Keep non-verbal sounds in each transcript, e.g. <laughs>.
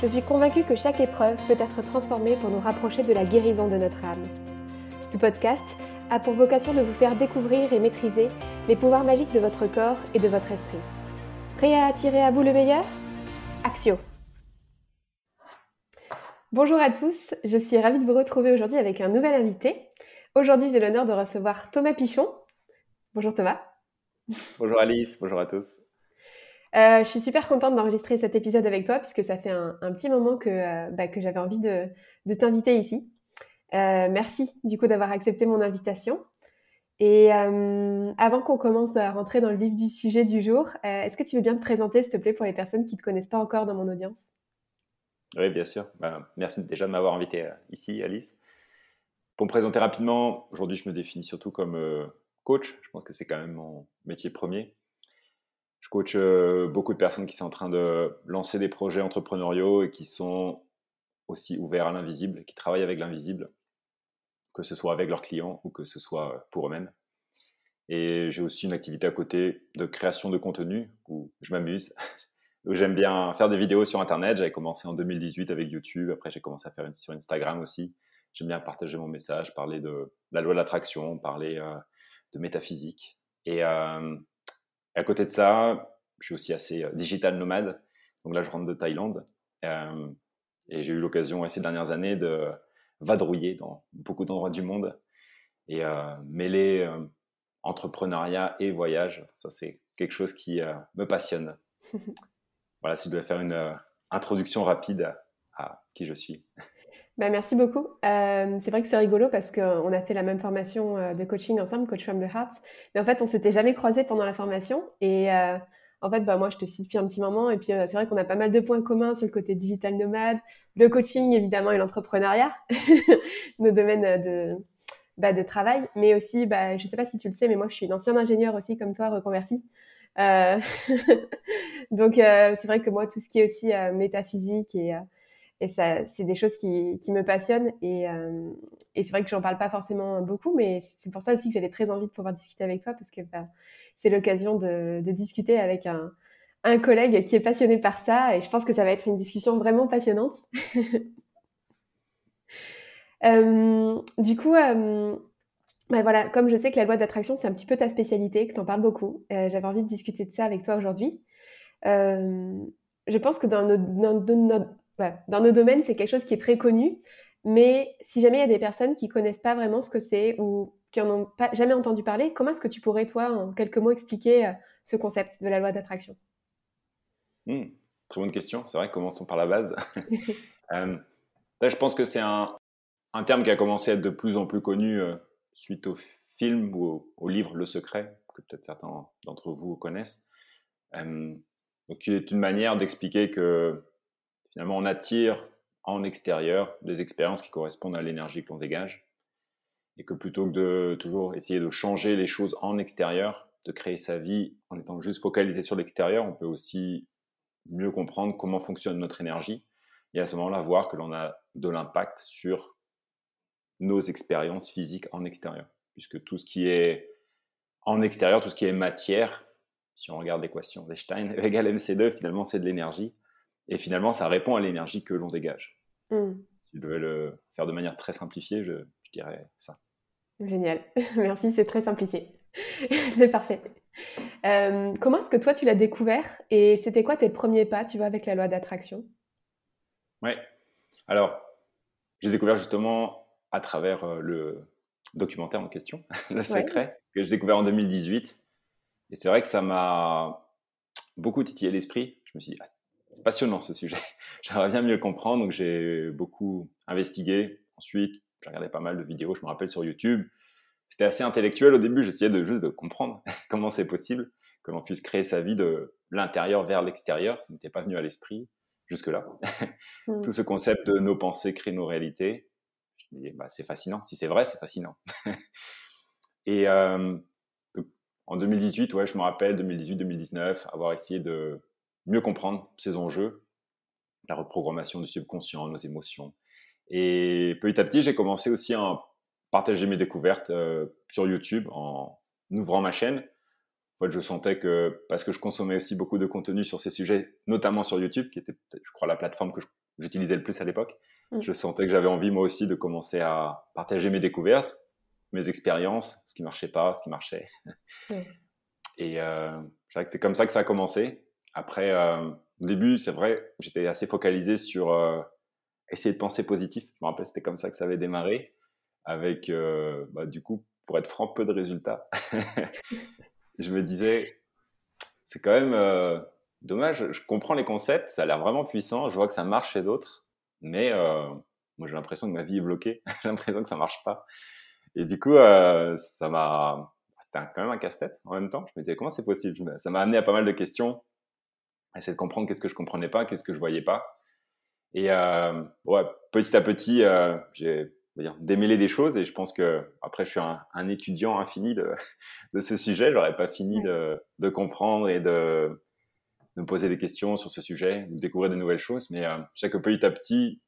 Je suis convaincue que chaque épreuve peut être transformée pour nous rapprocher de la guérison de notre âme. Ce podcast a pour vocation de vous faire découvrir et maîtriser les pouvoirs magiques de votre corps et de votre esprit. Prêt à attirer à vous le meilleur? Axio Bonjour à tous, je suis ravie de vous retrouver aujourd'hui avec un nouvel invité. Aujourd'hui, j'ai l'honneur de recevoir Thomas Pichon. Bonjour Thomas. Bonjour Alice, bonjour à tous. Euh, je suis super contente d'enregistrer cet épisode avec toi puisque ça fait un, petit moment que, euh, bah, que j'avais envie de, t'inviter ici. Euh, merci du coup d'avoir accepté mon invitation. Et avant qu'on commence à rentrer dans le vif du sujet du jour, est-ce que tu veux bien te présenter s'il te plaît pour les personnes qui ne te connaissent pas encore dans mon audience? Oui, bien sûr. Bah, merci déjà de m'avoir invité ici, Alice. Pour me présenter rapidement, aujourd'hui je me définis surtout comme coach. Je pense que c'est quand même mon métier premier. Je coach euh, beaucoup de personnes qui sont en train de lancer des projets entrepreneuriaux et qui sont aussi ouverts à l'invisible, qui travaillent avec l'invisible, que ce soit avec leurs clients ou que ce soit pour eux-mêmes. Et j'ai aussi une activité à côté de création de contenu où je m'amuse, <laughs> où j'aime bien faire des vidéos sur Internet. J'avais commencé en 2018 avec YouTube, après j'ai commencé à faire une sur Instagram aussi. J'aime bien partager mon message, parler de la loi de l'attraction, parler euh, de métaphysique. Et, euh, à côté de ça, je suis aussi assez euh, digital nomade. Donc là, je rentre de Thaïlande. Euh, et j'ai eu l'occasion ces dernières années de vadrouiller dans beaucoup d'endroits du monde et euh, mêler entrepreneuriat et voyage. Ça, c'est quelque chose qui me passionne. <laughs> voilà, si je devais faire une introduction rapide à qui je suis. Bah, merci beaucoup. Euh, c'est vrai que c'est rigolo parce qu'on a fait la même formation euh, de coaching ensemble, Coach from the Heart. Mais en fait, on s'était jamais croisés pendant la formation. Et euh, en fait, bah, moi, je te suis depuis un petit moment. Et puis, c'est vrai qu'on a pas mal de points communs sur le côté digital nomade, le coaching, évidemment, et l'entrepreneuriat, <laughs> nos domaines de, bah, de travail. Mais aussi, bah, je sais pas si tu le sais, mais moi, je suis une ancienne ingénieure aussi, comme toi, reconvertie. <laughs> Donc, c'est vrai que moi, tout ce qui est aussi métaphysique et et ça, c'est des choses qui, qui me passionnent. Et, euh, et c'est vrai que j'en parle pas forcément beaucoup, mais c'est pour ça aussi que j'avais très envie de pouvoir discuter avec toi parce que bah, c'est l'occasion de, discuter avec un, un, collègue qui est passionné par ça. Et je pense que ça va être une discussion vraiment passionnante. <laughs> euh, du coup, euh, bah voilà, comme je sais que la loi d'attraction, c'est un petit peu ta spécialité, que tu en parles beaucoup, j'avais envie de discuter de ça avec toi aujourd'hui. Je pense que dans notre, dans nos domaines, c'est quelque chose qui est très connu. Mais si jamais il y a des personnes qui connaissent pas vraiment ce que c'est ou qui en ont pas, jamais entendu parler, comment est-ce que tu pourrais, toi, en quelques mots, expliquer euh, ce concept de la loi d'attraction? Mmh, Très bonne question. C'est vrai, commençons par la base. <laughs> <laughs> euh, là, je pense que c'est un, un, terme qui a commencé à être de plus en plus connu euh, suite au film ou au, au, livre Le Secret, que peut-être certains d'entre vous connaissent. Euh, donc, qui est une manière d'expliquer que finalement, on attire en extérieur des expériences qui correspondent à l'énergie que l'on dégage. Et que plutôt que de toujours essayer de changer les choses en extérieur, de créer sa vie en étant juste focalisé sur l'extérieur, on peut aussi mieux comprendre comment fonctionne notre énergie et à ce moment-là voir que l'on a de l'impact sur nos expériences physiques en extérieur. Puisque tout ce qui est en extérieur, tout ce qui est matière, si on regarde l'équation d'Einstein, <laughs> égale MC2, finalement c'est de l'énergie. Et finalement, ça répond à l'énergie que l'on dégage. Mm. Si je devais le faire de manière très simplifiée, je, dirais ça. Génial. <laughs> Merci, c'est très simplifié. <laughs> c'est parfait. Euh, comment est-ce que toi, tu l'as découvert et c'était quoi tes premiers pas, tu vois, avec la loi d'attraction? Ouais. Alors, j'ai découvert justement à travers euh, le documentaire en question, <laughs> Le Secret, que j'ai découvert en 2018. Et c'est vrai que ça m'a beaucoup titillé l'esprit. Je me suis dit, ah, c'est passionnant ce sujet. <laughs> J'aimerais bien mieux le comprendre, donc j'ai beaucoup investigué. Ensuite, j'ai regardé pas mal de vidéos, je me rappelle sur YouTube. C'était assez intellectuel au début, j'essayais de juste de comprendre <laughs> comment c'est possible que l'on puisse créer sa vie de l'intérieur vers l'extérieur, ça n'était pas venu à l'esprit. jusque-là. Mmh. Tout ce concept de nos pensées créent nos réalités, bah, c'est fascinant. Si c'est vrai, c'est fascinant. <laughs> et en 2018, ouais, je me rappelle, 2018-2019, avoir essayé de mieux comprendre ces enjeux, la reprogrammation du subconscient, nos émotions. Et petit à petit, j'ai commencé aussi à partager mes découvertes sur YouTube en ouvrant ma chaîne en fait, je sentais que, parce que je consommais aussi beaucoup de contenu sur ces sujets, notamment sur YouTube, qui était, je crois, la plateforme que j'utilisais le plus à l'époque, mm. je sentais que j'avais envie, moi aussi, de commencer à partager mes découvertes, mes expériences, ce qui marchait pas, ce qui marchait. Et euh, c'est comme ça que ça a commencé. Après, euh, au début, c'est vrai, j'étais assez focalisé sur euh, essayer de penser positif. Je me rappelle, c'était comme ça que ça avait démarré, avec, euh, bah, du coup, pour être franc, peu de résultats. <laughs> je me disais, c'est quand même euh, dommage. Je comprends les concepts, ça a l'air vraiment puissant. Je vois que ça marche chez d'autres, mais moi j'ai l'impression que ma vie est bloquée. <laughs> j'ai l'impression que ça marche pas. Et du coup, ça m'a, c'était quand même un casse-tête en même temps. Je me disais comment c'est possible? Ça m'a amené à pas mal de questions, essayer de comprendre qu'est-ce que je comprenais pas, qu'est-ce que je voyais pas. Et ouais, petit à petit, j'ai dire démêler des choses. Et je pense que après, je suis un, étudiant infini de, <laughs> de ce sujet. J'aurais pas fini de, de, comprendre et de, de, me poser des questions sur ce sujet, de découvrir de nouvelles choses. Mais euh, je sais que petit à petit,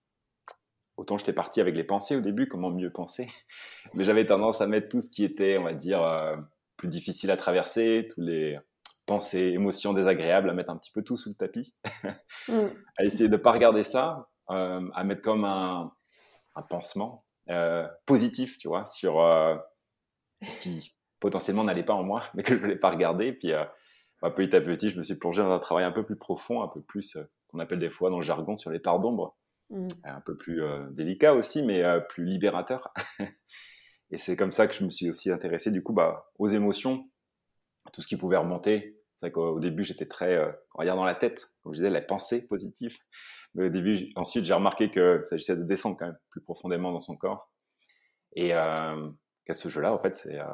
autant j'étais parti avec les pensées au début, comment mieux penser. <laughs> Mais j'avais tendance à mettre tout ce qui était, on va dire, euh, plus difficile à traverser, tous les pensées, émotions désagréables, à mettre un petit peu tout sous le tapis, mm. <laughs> à essayer de pas regarder ça, euh, à mettre comme un, un pansement euh, positif, tu vois, sur euh, ce qui potentiellement n'allait pas en moi, <laughs> mais que je ne voulais pas regarder. Puis bah, petit à petit, je me suis plongé dans un travail un peu plus profond, un peu plus, qu'on appelle des fois dans le jargon, sur les parts d'ombre. Mmh. Un peu plus délicat aussi, mais plus libérateur. <laughs> Et c'est comme ça que je me suis aussi intéressé du coup bah, aux émotions, à tout ce qui pouvait remonter. C'est vrai qu'au début, j'étais très, euh, dans la tête, comme je disais, la pensée positive. Mais au début, ensuite, j'ai remarqué que s'agissait de descendre quand même plus profondément dans son corps. Et euh, qu'à ce jeu-là, en fait, c'est euh,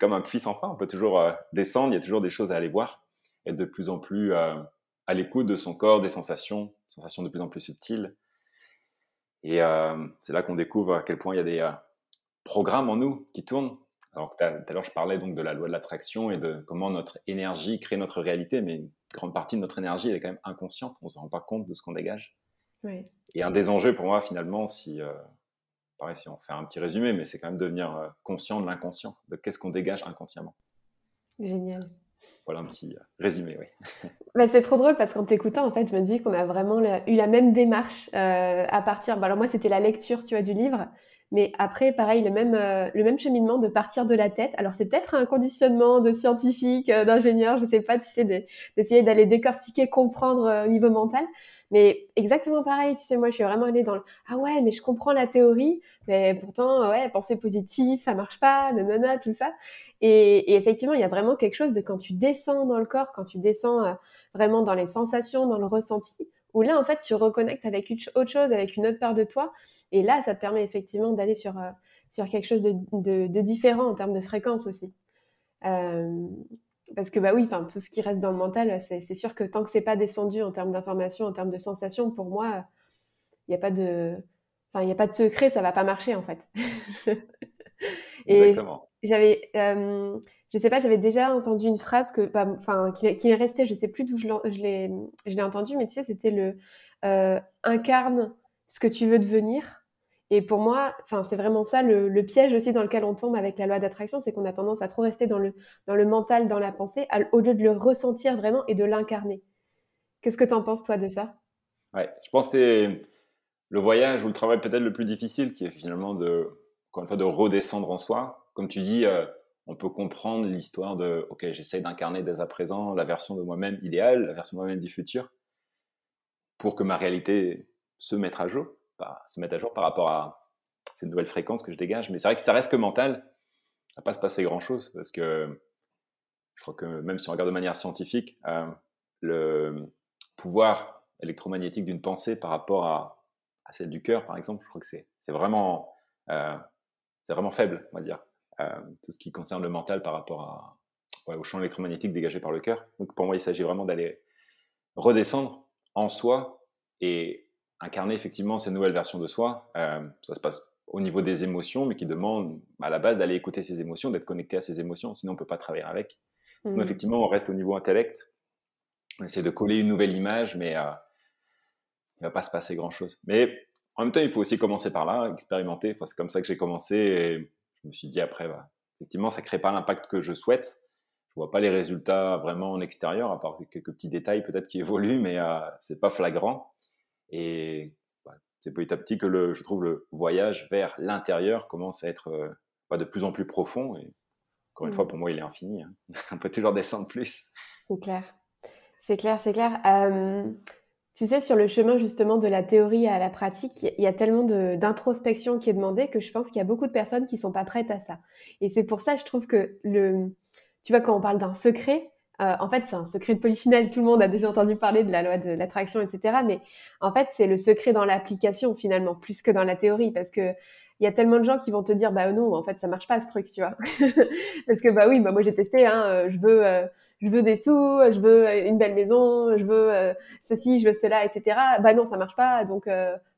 comme un puits sans fin. On peut toujours euh, descendre, il y a toujours des choses à aller voir, être de plus en plus euh, à l'écoute de son corps, des sensations, sensations de plus en plus subtiles. Et euh, c'est là qu'on découvre à quel point il y a des programmes en nous qui tournent. Alors tout à l'heure, je parlais donc de la loi de l'attraction et de comment notre énergie crée notre réalité, mais grande partie de notre énergie, elle est quand même inconsciente. On ne se rend pas compte de ce qu'on dégage. Et un des enjeux pour moi, finalement, si, euh, pareil, si on fait un petit résumé, mais c'est quand même devenir euh, conscient de l'inconscient, de qu'est-ce qu'on dégage inconsciemment. Génial. Voilà un petit euh, résumé, oui. <laughs> Bah, c'est trop drôle parce qu'en t'écoutant, en fait, je me dis qu'on a vraiment eu la même démarche à partir. Bah, alors moi, c'était la lecture, tu vois, du livre. Mais après, pareil, le même, euh, le même cheminement de partir de la tête. Alors, c'est peut-être un conditionnement de scientifique, euh, d'ingénieur, je sais pas, tu sais, d'essayer d'aller décortiquer, comprendre euh, au niveau mental. Mais exactement pareil, tu sais, moi, je suis vraiment allée dans le ah ouais, mais je comprends la théorie, mais pourtant, ouais, penser positif, ça marche pas, nanana, tout ça. Et, et effectivement, il y a vraiment quelque chose de quand tu descends dans le corps, quand tu descends vraiment dans les sensations, dans le ressenti, où là, en fait, tu reconnectes avec autre chose, avec une autre part de toi. Et là, ça te permet effectivement d'aller sur, euh, sur quelque chose de, de, différent en termes de fréquence aussi. Euh, parce que, bah oui, tout ce qui reste dans le mental, c'est sûr que tant que c'est pas descendu en termes d'information, en termes de sensations, pour moi, il n'y a pas de. Enfin, il n'y a pas de secret, ça va pas marcher en fait. <laughs> Et j'avais, euh, je sais pas, j'avais déjà entendu une phrase que, bah, enfin, qui, qui, est restée, je sais plus d'où je l'ai, je l'ai entendu, mais tu sais, c'était le incarne ce que tu veux devenir et pour moi, enfin, c'est vraiment ça le, piège aussi dans lequel on tombe avec la loi d'attraction, c'est qu'on a tendance à trop rester dans le, dans le mental, dans la pensée, au lieu de le ressentir vraiment et de l'incarner. Qu'est-ce que tu en penses, toi, de ça? Ouais, je pense que c'est le voyage ou le travail peut-être le plus difficile, qui est finalement de, encore une fois, de redescendre en soi. Comme tu dis, euh, on peut comprendre l'histoire de, OK, j'essaie d'incarner dès à présent la version de moi-même idéale, la version de moi-même du futur, pour que ma réalité se mette à jour se mettre à jour par rapport à ces nouvelles fréquences que je dégage. Mais c'est vrai que ça reste que mental. Ça va pas se passer grand chose parce que je crois que même si on regarde de manière scientifique, euh, le pouvoir électromagnétique d'une pensée par rapport à, à celle du cœur, par exemple, je crois que c'est vraiment, euh, c'est vraiment faible, on va dire. Euh, tout ce qui concerne le mental par rapport à, au champ électromagnétique dégagé par le cœur. Donc pour moi, il s'agit vraiment d'aller redescendre en soi et incarner effectivement ces nouvelles versions de soi. Euh, ça se passe au niveau des émotions, mais qui demande à la base d'aller écouter ses émotions, d'être connecté à ses émotions, sinon on ne peut pas travailler avec. Sinon, mmh. effectivement, on reste au niveau intellect, on essaie de coller une nouvelle image, mais euh, il ne va pas se passer grand-chose. Mais en même temps, il faut aussi commencer par là, expérimenter. c'est comme ça que j'ai commencé et je me suis dit après, bah, effectivement, ça ne crée pas l'impact que je souhaite. Je vois pas les résultats vraiment en extérieur, à part quelques petits détails peut-être qui <laughs> évoluent, mais euh, c'est pas flagrant. Et bah, c'est petit à petit que le, je trouve le voyage vers l'intérieur commence à être euh, de plus en plus profond. Et encore une fois, mmh. pour moi, il est infini. Hein. <laughs> On peut toujours descendre plus. C'est clair. C'est clair, c'est clair. Tu sais, sur le chemin justement de la théorie à la pratique, il y a tellement d'introspection qui est demandée que je pense qu'il y a beaucoup de personnes qui sont pas prêtes à ça. Et c'est pour ça, je trouve que le, tu vois, quand on parle d'un secret, euh, en fait, c'est un secret de polychinelle. Tout le monde a déjà entendu parler de la loi de l'attraction, etc. Mais en fait, c'est le secret dans l'application finalement, plus que dans la théorie, parce que il y a tellement de gens qui vont te dire, bah non, en fait, ça marche pas ce truc, tu vois. <laughs> parce que bah oui, bah moi j'ai testé, hein, euh, je veux, euh, je veux des sous, je veux une belle maison, je veux ceci, je veux cela, etc. Bah non, ça marche pas, donc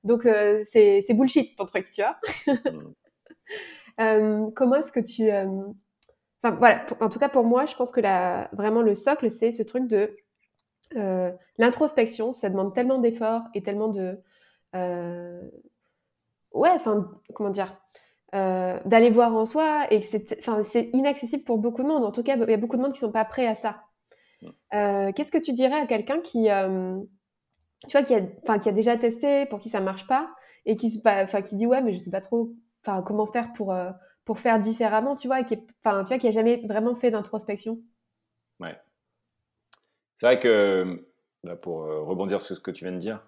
donc c'est bullshit ton truc, tu vois. <laughs> Comment est-ce que tu Enfin, voilà, en tout cas pour moi, je pense que la, vraiment le socle, c'est ce truc de euh, l'introspection. Ça demande tellement d'efforts et tellement de. Euh, ouais, enfin, comment dire euh, D'aller voir en soi et c'est inaccessible pour beaucoup de monde. En tout cas, il y a beaucoup de monde qui ne sont pas prêts à ça. Qu'est-ce que tu dirais à quelqu'un qui, tu vois, qui a, qui a déjà testé, pour qui ça marche pas et qui, qui dit ouais, mais je sais pas trop, comment faire pour pour faire différemment, tu vois, et qui, enfin, tu vois, qui a jamais vraiment fait d'introspection? Ouais. C'est vrai que, pour euh, rebondir sur ce que tu viens de dire,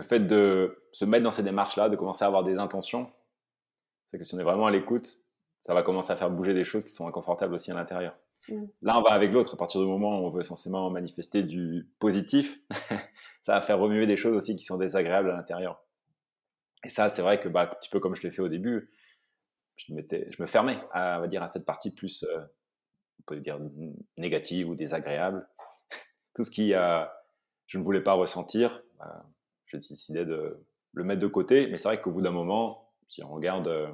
le fait de se mettre dans ces démarches-là, de commencer à avoir des intentions, c'est que si on est vraiment à l'écoute, ça va commencer à faire bouger des choses qui sont inconfortables aussi à l'intérieur. Mm. L'un va avec l'autre. À partir du moment où on veut censément manifester du positif, <laughs> ça va faire remuer des choses aussi qui sont désagréables à l'intérieur. Et ça, c'est vrai que, bah, un petit peu comme je l'ai fait au début, je, je me fermais à, on va dire, à cette partie plus, euh, on peut dire, négative ou désagréable. <laughs> Tout ce qui, euh, je ne voulais pas ressentir, bah, j'ai décidé de le mettre de côté. Mais c'est vrai qu'au bout d'un moment, si on regarde euh,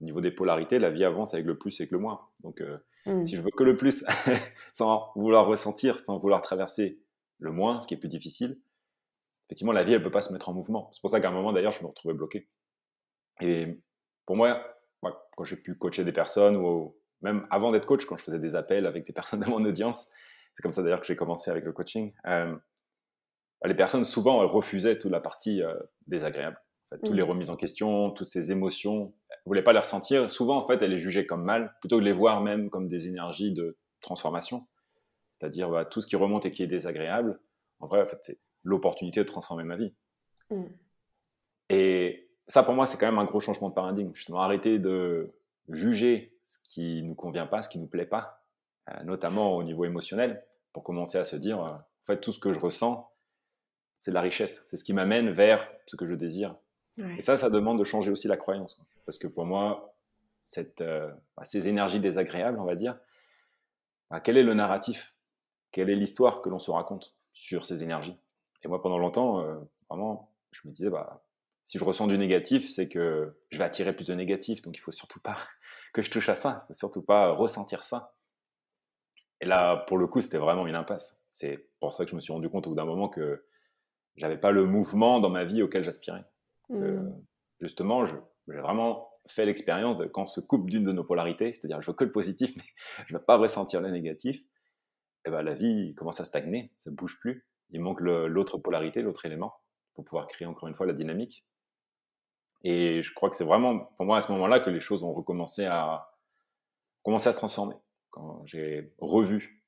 au niveau des polarités, la vie avance avec le plus et avec le moins. Donc, mmh. si je veux que le plus, <laughs> sans vouloir ressentir, sans vouloir traverser le moins, ce qui est plus difficile, effectivement, la vie, elle peut pas se mettre en mouvement. C'est pour ça qu'à un moment, d'ailleurs, je me retrouvais bloqué. Et pour moi, quand j'ai pu coacher des personnes, ou même avant d'être coach, quand je faisais des appels avec des <laughs> personnes de mon audience, c'est comme ça d'ailleurs que j'ai commencé avec le coaching, euh, les personnes, souvent, refusaient toute la partie euh, désagréable. En fait, Toutes les mmh. remises en question, toutes ces émotions, elles ne voulaient pas les ressentir. Souvent, en fait, elles les jugeaient comme mal, plutôt que de les voir même comme des énergies de transformation. C'est-à-dire bah, tout ce qui remonte et qui est désagréable. En vrai, en fait, c'est l'opportunité de transformer ma vie. Mm. Et ça, pour moi, c'est quand même un gros changement de paradigme. Justement, arrêter de juger ce qui nous convient pas, ce qui nous plaît pas, euh, notamment au niveau émotionnel, pour commencer à se dire, euh, en fait, tout ce que je ressens, c'est de la richesse. C'est ce qui m'amène vers ce que je désire. Et ça, ça demande de changer aussi la croyance. Parce que pour moi, cette, euh, bah, ces énergies désagréables, on va dire, bah, quel est le narratif? Quelle est l'histoire que l'on se raconte sur ces énergies? Et moi, pendant longtemps, euh, vraiment, je me disais, bah, si je ressens du négatif, c'est que je vais attirer plus de négatif. Donc, il faut surtout pas <laughs> que je touche à ça. Il faut surtout pas ressentir ça. Et là, pour le coup, c'était vraiment une impasse. C'est pour ça que je me suis rendu compte au bout d'un moment que j'avais pas le mouvement dans ma vie auquel j'aspirais. Mmh. Justement, j'ai vraiment fait l'expérience de quand on se coupe d'une de nos polarités, c'est-à-dire je veux que le positif, mais je ne vais pas ressentir le négatif, et ben la vie commence à stagner, ça ne bouge plus. Il manque l'autre polarité, l'autre élément, pour pouvoir créer encore une fois la dynamique. Et je crois que c'est vraiment, pour moi, à ce moment-là, que les choses ont recommencé à, commencer à se transformer. Quand j'ai revu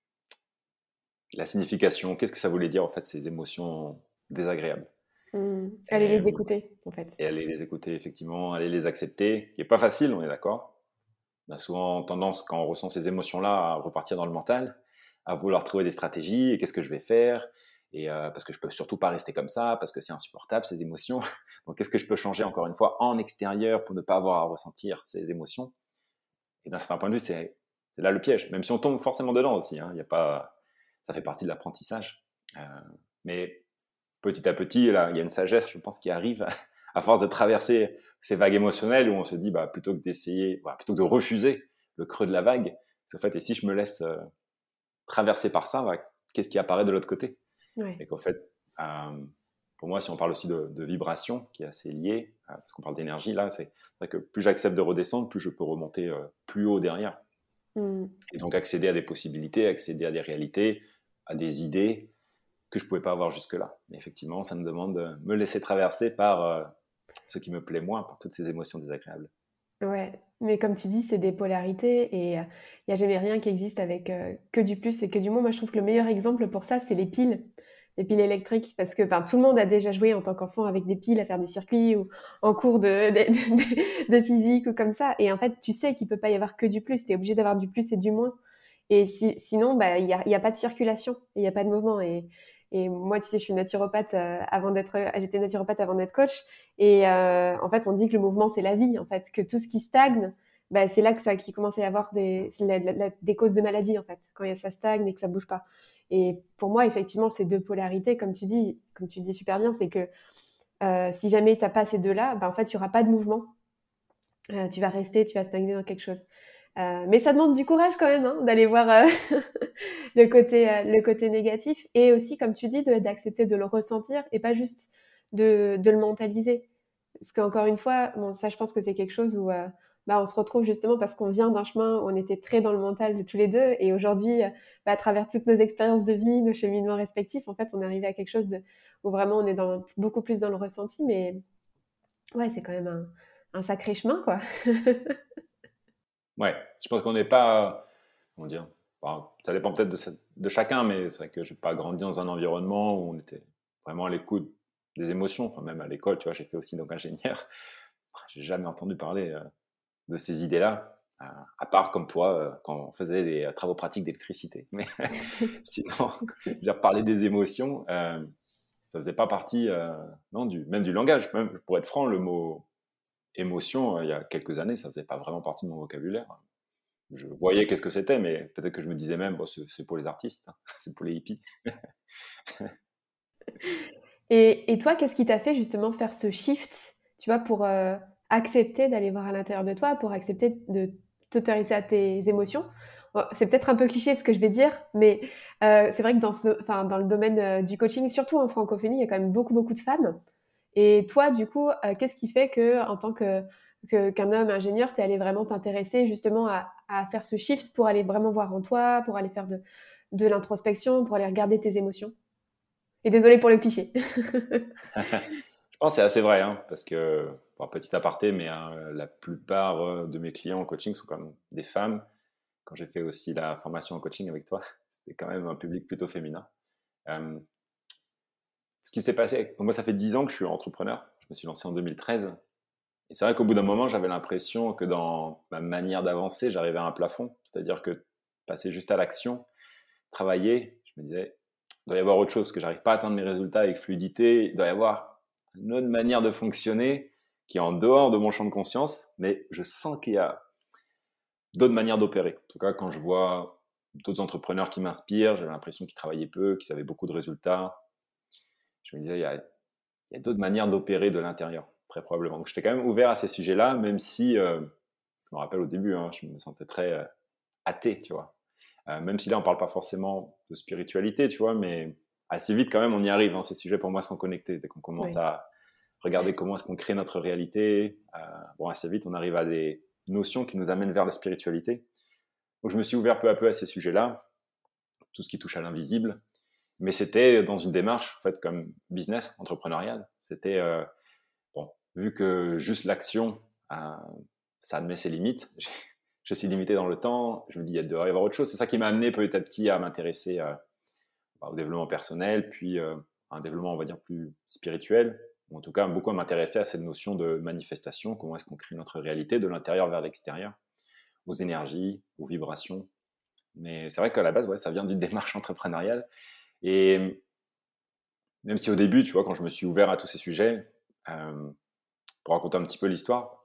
la signification, qu'est-ce que ça voulait dire, en fait, ces émotions désagréables. Mmh. Aller les écouter, en fait. Et aller les écouter, effectivement, aller les accepter, qui n'est pas facile, on est d'accord. On a souvent tendance, quand on ressent ces émotions-là, à repartir dans le mental, à vouloir trouver des stratégies, et qu'est-ce que je vais faire, et euh, parce que je peux surtout pas rester comme ça, parce que c'est insupportable ces émotions. <laughs> Donc qu'est-ce que je peux changer encore une fois en extérieur pour ne pas avoir à ressentir ces émotions? Et d'un certain point de vue, c'est là le piège. Même si on tombe forcément dedans aussi, hein, y a pas, ça fait partie de l'apprentissage. Euh, mais petit à petit, là, il y a une sagesse, je pense, qui arrive à, force de traverser ces vagues émotionnelles où on se dit, bah, plutôt que d'essayer, plutôt que de refuser le creux de la vague, c'est en fait, et si je me laisse euh, traverser par ça, bah, qu'est-ce qui apparaît de l'autre côté? Et qu'en fait, euh, pour moi, si on parle aussi de, vibration, qui est assez lié, euh, parce qu'on parle d'énergie, là, c'est vrai que plus j'accepte de redescendre, plus je peux remonter plus haut derrière. Mmh. Et donc accéder à des possibilités, accéder à des réalités, à des idées que je ne pouvais pas avoir jusque-là. Effectivement, ça me demande de me laisser traverser par ce qui me plaît moins, par toutes ces émotions désagréables. Ouais, mais comme tu dis, c'est des polarités et il n'y a jamais rien qui existe avec que du plus et que du moins. Moi, je trouve que le meilleur exemple pour ça, c'est les piles, les piles électriques, parce que tout le monde a déjà joué en tant qu'enfant avec des piles, à faire des circuits ou en cours de, <laughs> physique ou comme ça. Et en fait, tu sais qu'il peut pas y avoir que du plus, tu es obligé d'avoir du plus et du moins. Et sinon, bah, il n'y a, pas de circulation, il n'y a pas de mouvement. Et moi, tu sais, je suis naturopathe euh, avant d'être, euh, j'étais naturopathe avant d'être coach. Et euh, en fait, on dit que le mouvement, c'est la vie, en fait, que tout ce qui stagne, bah, c'est là que ça, qui commence à y avoir des, des causes de maladie, en fait, quand ça stagne et que ça bouge pas. Et pour moi, effectivement, ces deux polarités, comme tu dis, comme tu dis super bien, c'est que si jamais tu n'as pas ces deux-là, bah, en fait, il n'y aura pas de mouvement. tu vas rester, tu vas stagner dans quelque chose. Euh, mais ça demande du courage quand même hein, d'aller voir euh, <laughs> le, côté, euh, le côté négatif et aussi, comme tu dis, d'accepter de, le ressentir et pas juste de, de le mentaliser. Parce qu'encore une fois, ça, je pense que c'est quelque chose où bah, on se retrouve justement parce qu'on vient d'un chemin où on était très dans le mental de tous les deux et aujourd'hui, bah, à travers toutes nos expériences de vie, nos cheminements respectifs, en fait, on est arrivé à quelque chose où vraiment on est dans, beaucoup plus dans le ressenti. Mais ouais, c'est quand même un, un sacré chemin, quoi. <laughs> Ouais, je pense qu'on n'est pas, comment dire, ça dépend peut-être de, de, chacun, mais c'est vrai que je n'ai pas grandi dans un environnement où on était vraiment à l'écoute des émotions. Enfin, même à l'école, tu vois, j'ai fait aussi donc ingénieur. <laughs> J'ai jamais entendu parler euh, de ces idées-là, euh, à part comme toi, euh, quand on faisait des travaux pratiques d'électricité. <laughs> Mais <laughs> sinon, dire, parler des émotions, ça faisait pas partie, non, du, même du langage. Même, pour être franc, le mot émotion, euh, il y a quelques années, ça faisait pas vraiment partie de mon vocabulaire. Je voyais qu'est-ce que c'était, mais peut-être que je me disais même, bon, c'est pour les artistes, hein, <laughs> c'est pour les hippies. <laughs> et, et, toi, qu'est-ce qui t'a fait justement faire ce shift, tu vois, pour euh, accepter d'aller voir à l'intérieur de toi, pour accepter de t'autoriser à tes émotions? C'est peut-être un peu cliché ce que je vais dire, mais euh, c'est vrai que dans, ce, dans le domaine du coaching, surtout en francophonie, il y a quand même beaucoup, beaucoup de femmes. Et toi, du coup, euh, qu'est-ce qui fait que, en tant que qu'un homme ingénieur, tu es allé vraiment t'intéresser justement à, faire ce shift pour aller vraiment voir en toi, pour aller faire de, de l'introspection, pour aller regarder tes émotions? Et désolé pour le cliché. <laughs> Je pense que c'est assez vrai, hein, parce que, petit aparté, mais hein, la plupart euh, de mes clients en coaching sont quand même des femmes. Quand j'ai fait aussi la formation en coaching avec toi, <laughs> c'était quand même un public plutôt féminin. Euh, ce qui s'est passé, moi ça fait 10 ans que je suis entrepreneur, je me suis lancé en 2013. Et c'est vrai qu'au bout d'un moment, j'avais l'impression que dans ma manière d'avancer, j'arrivais à un plafond. C'est-à-dire que passer juste à l'action, travailler, je me disais, il doit y avoir autre chose, que j'arrive pas à atteindre mes résultats avec fluidité, il doit y avoir une autre manière de fonctionner qui est en dehors de mon champ de conscience, mais je sens qu'il y a d'autres manières d'opérer. En tout cas, quand je vois d'autres entrepreneurs qui m'inspirent, j'avais l'impression qu'ils travaillaient peu, qu'ils avaient beaucoup de résultats, je me disais, il y a, d'autres manières d'opérer de l'intérieur, très probablement. Donc, j'étais quand même ouvert à ces sujets-là, même si, euh, je me rappelle au début, hein, je me sentais très euh, athée, tu vois. Euh, même si là, on parle pas forcément de spiritualité, tu vois, mais assez vite, quand même, on y arrive. Hein, ces sujets, pour moi, sont connectés. Dès qu'on commence à regarder comment est-ce qu'on crée notre réalité, bon, assez vite, on arrive à des notions qui nous amènent vers la spiritualité. Donc, je me suis ouvert peu à peu à ces sujets-là, tout ce qui touche à l'invisible, mais c'était dans une démarche faite comme business entrepreneurial. C'était euh, bon, vu que juste l'action, euh, ça admet ses limites. <laughs> Je suis limité dans le temps. Je me dis, il doit y avoir autre chose. C'est ça qui m'a amené petit à petit à m'intéresser euh, au développement personnel, puis à un développement, on va dire, plus spirituel. Ou en tout cas, beaucoup à m'intéresser à cette notion de manifestation. Comment est-ce qu'on crée notre réalité de l'intérieur vers l'extérieur, aux énergies, aux vibrations. Mais c'est vrai qu'à la base, ouais, ça vient d'une <laughs> démarche entrepreneuriale. Et même si au début, tu vois, quand je me suis ouvert à tous ces sujets, euh, pour raconter un petit peu l'histoire,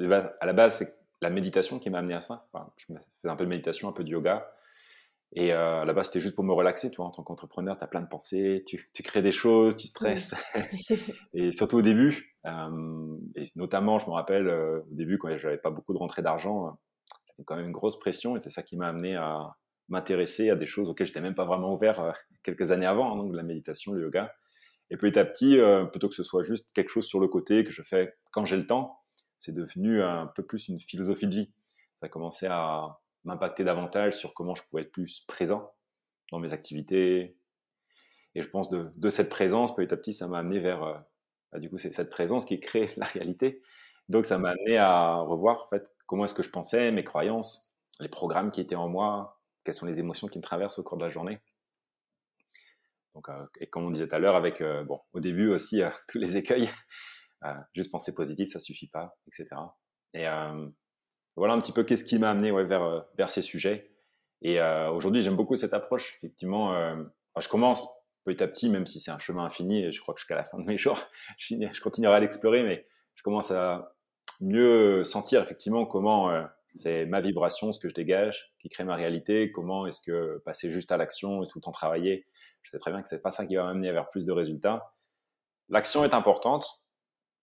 à la base, c'est la méditation qui m'a amené à ça. je faisais un peu de méditation, un peu de yoga. Et euh, là-bas, c'était juste pour me relaxer, tu vois, en tant qu'entrepreneur, tu as plein de pensées, tu, tu, crées des choses, tu stresses. <laughs> <laughs> et surtout au début, euh, et notamment, je me rappelle, euh, au début, quand j'avais pas beaucoup de rentrée d'argent, j'avais quand même une grosse pression et c'est ça qui m'a amené à m'intéresser à des choses auxquelles j'étais même pas vraiment ouvert quelques années avant, hein, donc la méditation, le yoga. Et petit à petit, plutôt que ce soit juste quelque chose sur le côté que je fais quand j'ai le temps, c'est devenu un peu plus une philosophie de vie. Ça a commencé à m'impacter davantage sur comment je pouvais être plus présent dans mes activités. Et je pense de, de cette présence, petit à petit, ça m'a amené vers, euh, bah, du coup, c'est cette présence qui crée <laughs> la réalité. Donc, ça m'a amené à revoir, en fait, comment est-ce que je pensais, mes croyances, les programmes qui étaient en moi, quelles sont les émotions qui me traversent au cours de la journée. Donc, euh, et comme on disait tout à l'heure, avec, euh, bon, au début aussi, <laughs> tous les écueils, juste penser positif, ça suffit pas, etc. Et voilà un petit peu qu'est-ce qui m'a amené vers, euh, vers ces sujets. Et euh, aujourd'hui, j'aime beaucoup cette approche. Effectivement, euh, je commence petit à petit, même si c'est un chemin infini, et je crois que jusqu'à la fin de mes jours, <laughs> je continuerai à l'explorer, mais je commence à mieux sentir effectivement comment c'est ma vibration, ce que je dégage, qui crée ma réalité, comment est-ce que passer juste à l'action et tout le temps travailler, je sais très bien que c'est pas ça qui va m'amener vers plus de résultats. L'action est importante,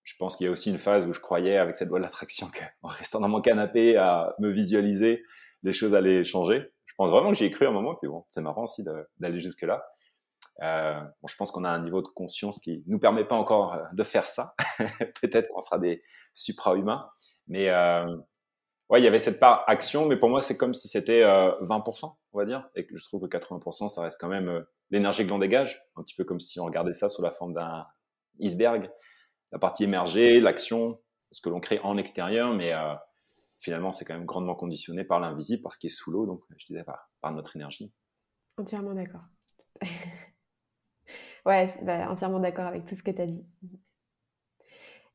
je pense qu'il y a aussi une phase où je croyais avec cette loi de l'attraction qu'en restant dans mon canapé à me visualiser, les choses allaient changer. Je pense vraiment que j'y ai cru un moment, puis bon, c'est marrant aussi d'aller jusque-là. Euh, je pense qu'on a un niveau de conscience qui nous permet pas encore euh, de faire ça. <laughs> Peut-être qu'on sera des supra-humains. Mais euh, ouais, il y avait cette part action, mais pour moi, c'est comme si c'était 20%, on va dire. Et je trouve que 80%, ça reste quand même l'énergie que l'on dégage. Un petit peu comme si on regardait ça sous la forme d'un iceberg la partie émergée, l'action, ce que l'on crée en extérieur, mais euh, finalement, c'est quand même grandement conditionné par l'invisible, par ce qui est sous l'eau, donc je disais par, par notre énergie. Entièrement d'accord. <laughs> ouais, bah, entièrement d'accord avec tout ce que tu as dit.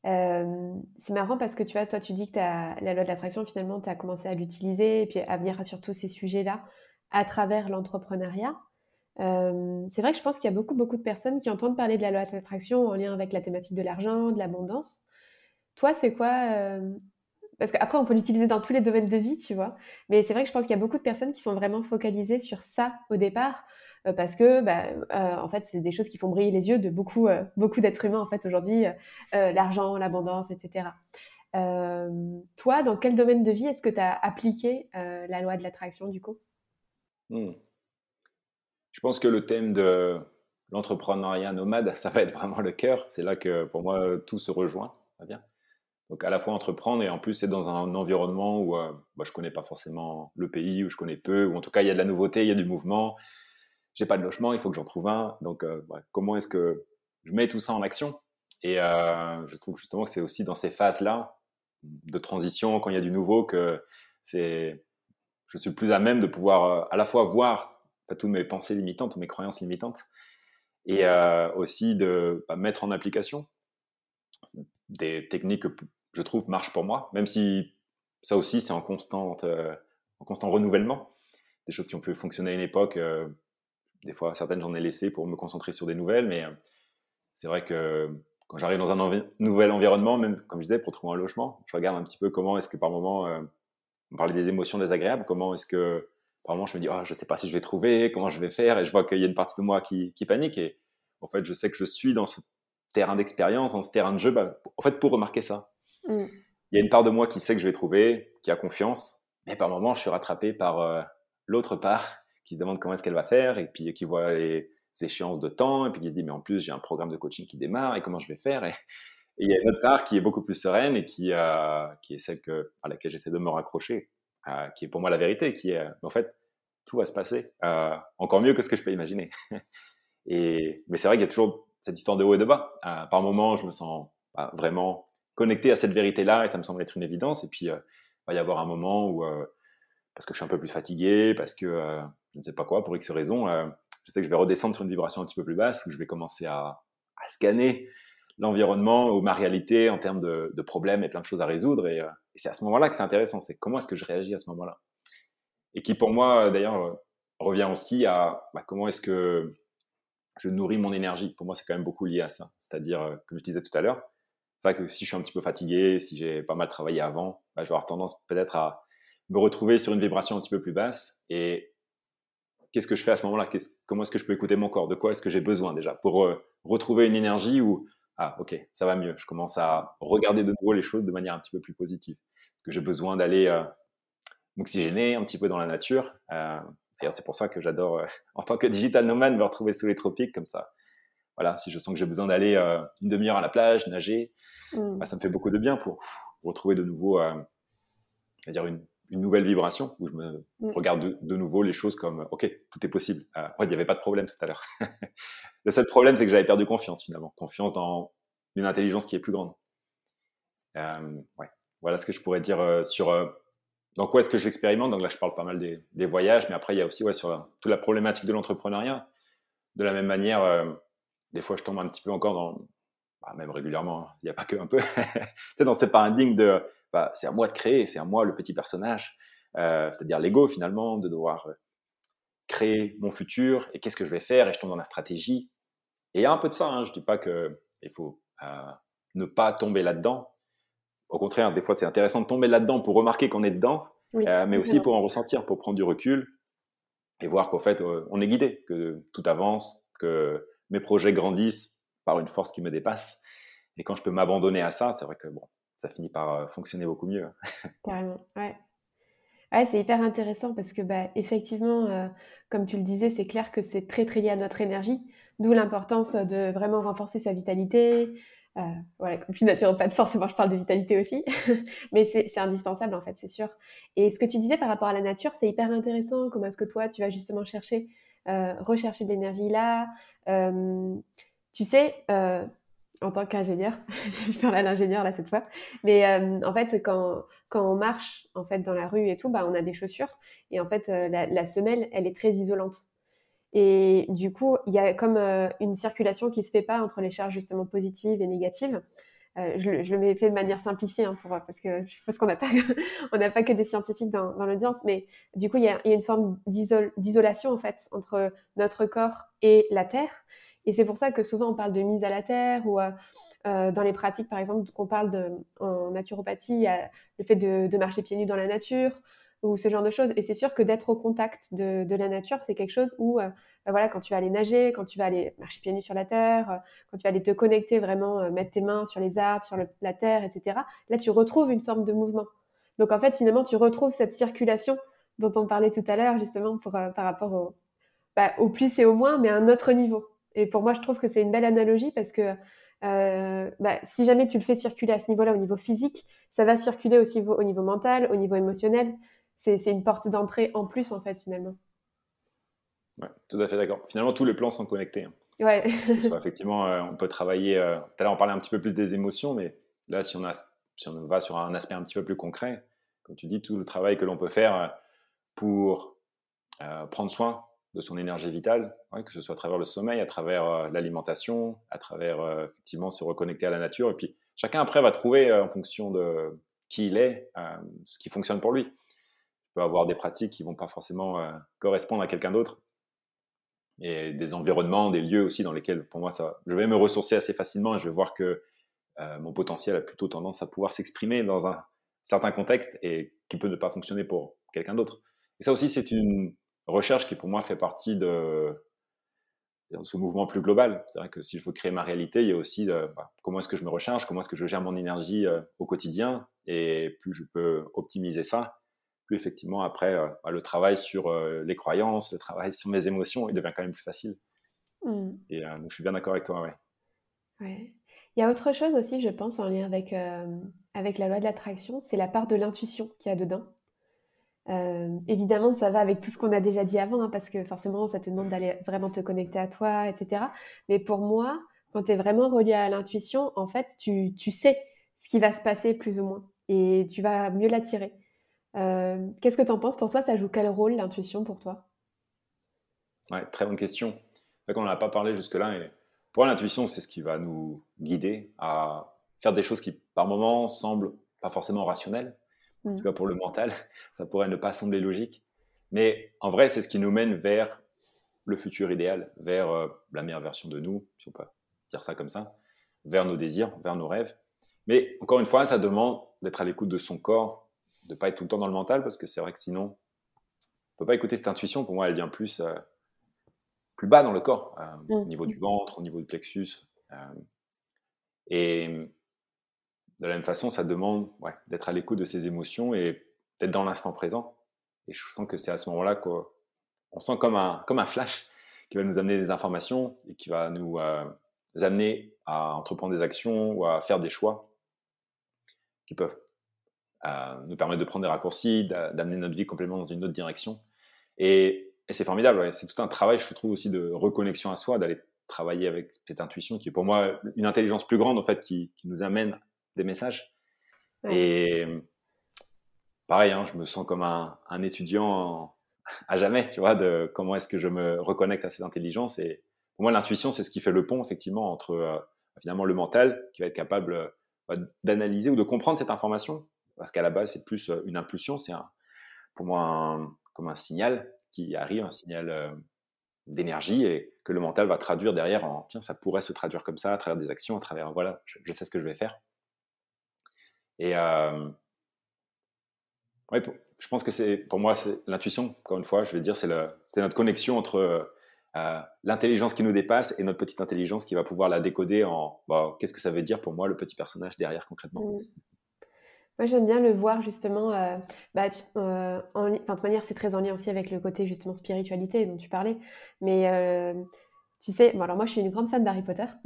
C'est marrant parce que tu vois, toi, tu dis que la loi de l'attraction, finalement, tu as commencé à l'utiliser et puis à venir sur tous ces sujets-là à travers l'entrepreneuriat. C'est vrai que je pense qu'il y a beaucoup, beaucoup de personnes qui entendent parler de la loi de l'attraction en lien avec la thématique de l'argent, de l'abondance. Toi, c'est quoi Parce qu'après, on peut l'utiliser dans tous les domaines de vie, tu vois. Mais c'est vrai que je pense qu'il y a beaucoup de personnes qui sont vraiment focalisées sur ça au départ, parce que, bah, en fait, c'est des choses qui font briller les yeux de beaucoup, beaucoup d'êtres humains, en fait, aujourd'hui. l'argent, l'abondance, etc. toi, dans quel domaine de vie est-ce que tu as appliqué la loi de l'attraction, du coup? Mmh. Je pense que le thème de l'entrepreneuriat nomade, <laughs> ça va être vraiment le cœur. C'est là que pour moi tout se rejoint, dire. Donc à la fois entreprendre et en plus c'est dans un environnement où euh, bah, je connais pas forcément le pays, où je connais peu, ou en tout cas il y a de la nouveauté, il y a du mouvement. J'ai pas de logement, il faut que j'en trouve un. Donc euh, comment est-ce que je mets tout ça en action? Et euh, je trouve justement que c'est aussi dans ces phases-là de transition, quand il y a du nouveau, que c'est, je suis plus à même de pouvoir euh, à la fois voir toutes mes pensées limitantes, toutes mes croyances limitantes, et aussi de bah, mettre en application des techniques que je trouve marchent pour moi, même si ça aussi c'est en, en constant renouvellement. Des choses qui ont pu fonctionner à une époque, des fois certaines j'en ai laissé pour me concentrer sur des nouvelles, mais c'est vrai que quand j'arrive dans un nouvel environnement, même comme je disais, pour trouver un logement, je regarde un petit peu comment est-ce que par moment, on parlait des émotions désagréables, comment est-ce que Vraiment, je me dis, oh, je sais pas si je vais trouver, comment je vais faire, et je vois qu'il y a une partie de moi qui, qui, panique. Et en fait, je sais que je suis dans ce terrain d'expérience, dans ce terrain de jeu, bah, en fait, pour remarquer ça. Mm. Il y a une part de moi qui sait que je vais trouver, qui a confiance, mais par moments, je suis rattrapé par euh, l'autre part qui se demande comment est-ce qu'elle va faire, et puis qui voit les échéances de temps, et puis qui se dit, mais en plus, j'ai un programme de coaching qui démarre, et comment je vais faire? Et, il y a une autre part qui est beaucoup plus sereine et qui, euh, est celle à laquelle j'essaie de me raccrocher. Euh, qui est pour moi la vérité, qui est, euh, en fait, tout va se passer encore mieux que ce que je peux imaginer. <laughs> et, mais c'est vrai qu'il y a toujours cette histoire de haut et de bas. par moments, je me sens vraiment connecté à cette vérité-là et ça me semble être une évidence. Et puis, il va y avoir un moment où, parce que je suis un peu plus fatigué, parce que je ne sais pas quoi, pour X raison, je sais que je vais redescendre sur une vibration un petit peu plus basse, où je vais commencer à, scanner l'environnement ou ma réalité en termes de, problèmes et plein de choses à résoudre. Et, et c'est à ce moment-là que c'est intéressant, c'est comment est-ce que je réagis à ce moment-là. Et qui pour moi, d'ailleurs, revient aussi à bah, comment est-ce que je nourris mon énergie. Pour moi, c'est quand même beaucoup lié à ça. C'est-à-dire, euh, comme je disais tout à l'heure, c'est vrai que si je suis un petit peu fatigué, si j'ai pas mal travaillé avant, bah, je vais avoir tendance peut-être à me retrouver sur une vibration un petit peu plus basse. Et qu'est-ce que je fais à ce moment-là? Comment est-ce que je peux écouter mon corps? De quoi est-ce que j'ai besoin déjà? Pour euh, retrouver une énergie où ah ok ça va mieux. Je commence à regarder de nouveau les choses de manière un petit peu plus positive. Est-ce que j'ai besoin d'aller euh, m'oxygéner un petit peu dans la nature euh, D'ailleurs c'est pour ça que j'adore en tant que digital nomade me retrouver sous les tropiques comme ça. Voilà, si je sens que j'ai besoin d'aller une demi-heure à la plage, nager, mmh. bah, ça me fait beaucoup de bien pour retrouver de nouveau, dire une, une nouvelle vibration où je me mm. regarde de, nouveau les choses comme ok, tout est possible. Euh, il n'y avait pas de problème tout à l'heure. <laughs> le seul problème, c'est que j'avais perdu confiance finalement, confiance dans une intelligence qui est plus grande. Euh, ouais. Voilà ce que je pourrais dire euh, sur dans quoi est-ce que j'expérimente. Donc là, je parle pas mal des, des, voyages, mais après, il y a aussi ouais, sur toute la problématique de l'entrepreneuriat. De la même manière, des fois, je tombe un petit peu encore dans, bah, même régulièrement, hein, il n'y a pas que un peu, <laughs> tu dans ce paradigme de bah, c'est à moi de créer, c'est à moi le petit personnage, euh, c'est-à-dire l'ego finalement, de devoir euh, créer mon futur et qu'est-ce que je vais faire et je tombe dans la stratégie. Et il y a un peu de ça, hein, je ne dis pas qu'il faut euh, ne pas tomber là-dedans. Au contraire, des fois c'est intéressant de tomber là-dedans pour remarquer qu'on est dedans, mais aussi pour en ressentir, pour prendre du recul et voir qu'en fait on est guidé, que tout avance, que mes projets grandissent par une force qui me dépasse. Et quand je peux m'abandonner à ça, c'est vrai que bon, ça finit par euh, fonctionner beaucoup mieux. <laughs> Carrément, ouais. Ouais, c'est hyper intéressant parce que, bah, effectivement, euh, comme tu le disais, c'est clair que c'est très, très lié à notre énergie, d'où l'importance de vraiment renforcer sa vitalité. Euh, voilà, comme je suis pas forcément, je parle de vitalité aussi, <laughs> mais c'est indispensable en fait, c'est sûr. Et ce que tu disais par rapport à la nature, c'est hyper intéressant. Comment est-ce que toi, tu vas justement chercher, rechercher de l'énergie là? Tu sais, en tant qu'ingénieur, <laughs> je vais parler à l'ingénieur là cette fois, mais euh, en fait quand, quand on marche en fait dans la rue et tout, bah, on a des chaussures. Et en fait euh, la, semelle elle est très isolante. Et du coup il y a comme euh, une circulation qui se fait pas entre les charges justement positives et négatives. Je, je, le fait de manière simplifiée hein, pour, parce que <laughs> je qu'on n'a pas <laughs> on n'a pas que des scientifiques dans, dans l'audience, mais du coup il y a, y a une forme d'isolation en fait entre notre corps et la terre et c'est pour ça que souvent on parle de mise à la terre ou euh, euh, dans les pratiques, par exemple, qu'on parle en naturopathie, le fait de, marcher pieds nus dans la nature ou ce genre de choses. Et c'est sûr que d'être au contact de, la nature, c'est quelque chose où, euh, bah voilà, quand tu vas aller nager, quand tu vas aller marcher pieds nus sur la terre, quand tu vas aller te connecter vraiment, mettre tes mains sur les arbres, sur la terre, etc., là, tu retrouves une forme de mouvement. Donc, en fait, finalement, tu retrouves cette circulation dont on parlait tout à l'heure, justement, pour, par rapport au, bah, au plus et au moins, mais à un autre niveau. Et pour moi, je trouve que c'est une belle analogie parce que euh, bah, si jamais tu le fais circuler à ce niveau-là, au niveau physique, ça va circuler aussi au niveau mental, au niveau émotionnel. C'est une porte d'entrée en plus, en fait, finalement. Ouais, tout à fait d'accord. Finalement, tous les plans sont connectés. Hein. Ouais. <laughs> effectivement, euh, on peut travailler. Euh, tout à l'heure, on parlait un petit peu plus des émotions, mais là, si on, a, si on va sur un aspect un petit peu plus concret, comme tu dis, tout le travail que l'on peut faire pour prendre soin de son énergie vitale, que ce soit à travers le sommeil, à travers euh, l'alimentation, à travers euh, effectivement se reconnecter à la nature. Et puis chacun après va trouver euh, en fonction de qui il est, ce qui fonctionne pour lui. Il peut avoir des pratiques qui vont pas forcément correspondre à quelqu'un d'autre. Et des environnements, des lieux aussi dans lesquels, pour moi, ça, je vais me ressourcer assez facilement et je vais voir que mon potentiel a plutôt tendance à pouvoir s'exprimer dans un certain contexte et qui peut ne pas fonctionner pour quelqu'un d'autre. Et ça aussi, c'est une, recherche qui pour moi fait partie de, ce mouvement plus global. C'est vrai que si je veux créer ma réalité, il y a aussi bah, comment est-ce que je me recharge, comment est-ce que je gère mon énergie euh, au quotidien, et plus je peux optimiser ça, plus effectivement après euh, bah, le travail sur euh, les croyances, le travail sur mes émotions, il devient quand même plus facile. Mmh. Et donc je suis bien d'accord avec toi, ouais. ouais. Il y a autre chose aussi, je pense, en lien avec, avec la loi de l'attraction, c'est la part de l'intuition qu'il y a dedans. Euh, évidemment, ça va avec tout ce qu'on a déjà dit avant, hein, parce que forcément, ça te demande d'aller vraiment te connecter à toi, etc. Mais pour moi, quand tu es vraiment relié à l'intuition, en fait, tu, tu, sais ce qui va se passer plus ou moins, et tu vas mieux l'attirer. Euh, Qu'est-ce que tu en penses? Pour toi, ça joue quel rôle l'intuition pour toi? Ouais, très bonne question. C'est qu'on n'en a pas parlé jusque-là. Et pour l'intuition, c'est ce qui va nous guider à faire des choses qui, par moments, semblent pas forcément rationnelles, en tout mm. cas pour le mental, <laughs> ça pourrait ne pas sembler logique. Mais en vrai, c'est ce qui nous mène vers le futur idéal, vers euh, la meilleure version de nous, si on peut dire ça comme ça, vers nos désirs, vers nos rêves. Mais encore une fois, ça demande d'être à l'écoute de son corps, de ne pas être tout le temps dans le mental, parce que c'est vrai que sinon, on peut pas écouter cette intuition. Pour moi, elle vient plus, plus bas dans le corps, mmh. au niveau du ventre, au niveau du plexus. et de la même façon, ça demande d'être à l'écoute de ses émotions et d'être dans l'instant présent. Et je sens que c'est à ce moment-là qu'on sent comme un, flash qui va nous amener des informations et qui va nous amener à entreprendre des actions ou à faire des choix qui peuvent nous permettre de prendre des raccourcis, d'amener notre vie complètement dans une autre direction. Et, c'est formidable, c'est tout un travail, je trouve aussi, de reconnexion à soi, d'aller travailler avec cette intuition qui est pour moi une intelligence plus grande, en fait, qui, nous amène des messages. Et pareil, hein, je me sens comme un, un, étudiant à jamais, tu vois, de comment est-ce que je me reconnecte à cette intelligence. Et pour moi, l'intuition, c'est ce qui fait le pont, effectivement, entre euh, finalement le mental, qui va être capable euh, d'analyser ou de comprendre cette information, parce qu'à la base, c'est plus euh, une impulsion, c'est pour moi comme un signal qui arrive, un signal d'énergie, et que le mental va traduire derrière en tiens, ça pourrait se traduire comme ça, à travers des actions, à travers voilà, je, sais ce que je vais faire. Et ouais, je pense que c'est pour moi, c'est l'intuition, encore une fois, je vais dire, c'est notre connexion entre euh, l'intelligence qui nous dépasse et notre petite intelligence qui va pouvoir la décoder en bah, qu'est-ce que ça veut dire pour moi le petit personnage derrière concrètement. Mmh. Moi j'aime bien le voir justement, euh, bah, euh, de toute manière c'est très en lien aussi avec le côté justement spiritualité dont tu parlais, mais tu sais, alors moi je suis une grande fan d'Harry Potter. <laughs>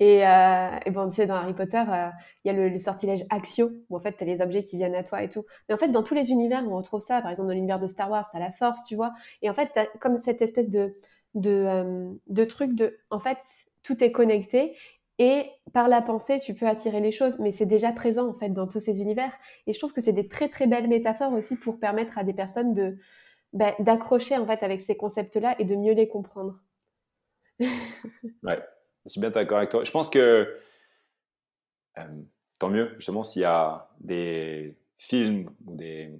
et, euh, et, bon, tu sais, dans Harry Potter, euh, il y a le, sortilège Axio, où en fait tu as les objets qui viennent à toi et tout. Mais en fait, dans tous les univers, on retrouve ça. Par exemple, dans l'univers de Star Wars, tu as la force, tu vois. Et en fait, tu as comme cette espèce de, de, euh, de truc de. En fait, tout est connecté. Et par la pensée, tu peux attirer les choses, mais c'est déjà présent en fait dans tous ces univers. Et je trouve que c'est des très très belles métaphores aussi pour permettre à des personnes de, bah, d'accrocher en fait avec ces concepts-là et de mieux les comprendre. <laughs> ouais, je suis bien d'accord avec toi. Je pense que euh, tant mieux justement s'il y a des films ou des,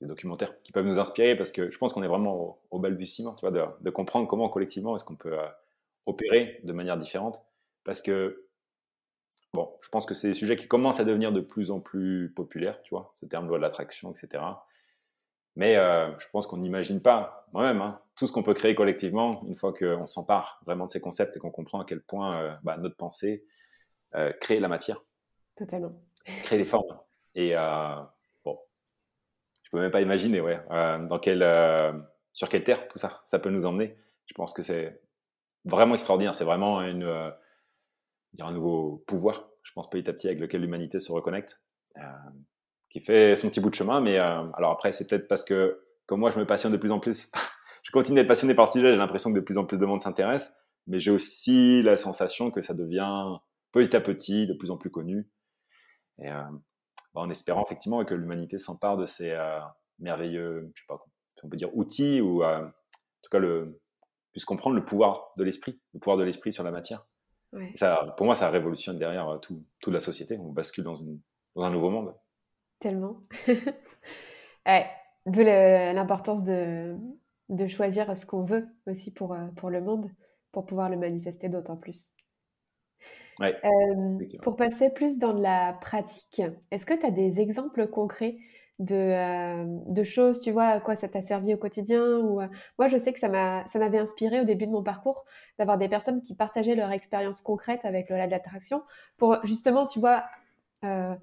documentaires qui peuvent nous inspirer parce que je pense qu'on est vraiment au, balbutiement, tu vois, de, comprendre comment collectivement est-ce qu'on peut euh, opérer de manière différente parce que bon, je pense que c'est des sujets qui commencent à devenir de plus en plus populaires, tu vois, ce terme loi de l'attraction, etc. Mais euh, je pense qu'on n'imagine pas, moi-même, hein, tout ce qu'on peut créer collectivement une fois qu'on s'empare vraiment de ces concepts et qu'on comprend à quel point euh, bah, notre pensée euh, crée la matière. Totalement. Crée les formes. Et bon, je peux même pas imaginer, ouais, dans quelle, sur quelle terre tout ça, ça peut nous emmener. Je pense que c'est vraiment extraordinaire. C'est vraiment une, un nouveau pouvoir, je pense, petit à petit, avec lequel l'humanité se reconnecte qui fait son petit bout de chemin. Mais euh, alors après, c'est peut-être parce que, comme moi, je me passionne de plus en plus, <laughs> je continue d'être passionné par le sujet, j'ai l'impression que de plus en plus de monde s'intéresse, mais j'ai aussi la sensation que ça devient petit à petit de plus en plus connu. Et euh, bah, en espérant effectivement que l'humanité s'empare de ces euh, merveilleux, je sais pas, on peut dire outils, ou en tout cas le, puisse comprendre le pouvoir de l'esprit, le pouvoir de l'esprit sur la matière. Ça, pour moi, ça révolutionne derrière tout, toute la société. On bascule dans, une, dans un nouveau monde. Tellement. <laughs> ouais, D'où l'importance de, de, choisir ce qu'on veut aussi pour, euh, pour le monde, pour pouvoir le manifester d'autant plus. Ouais, euh, pour passer plus dans la pratique, est-ce que tu as des exemples concrets de, euh, de, choses, tu vois, à quoi ça t'a servi au quotidien ou, Moi, je sais que ça m'avait inspiré au début de mon parcours d'avoir des personnes qui partageaient leur expérience concrète avec le de l'attraction pour justement, tu vois, euh,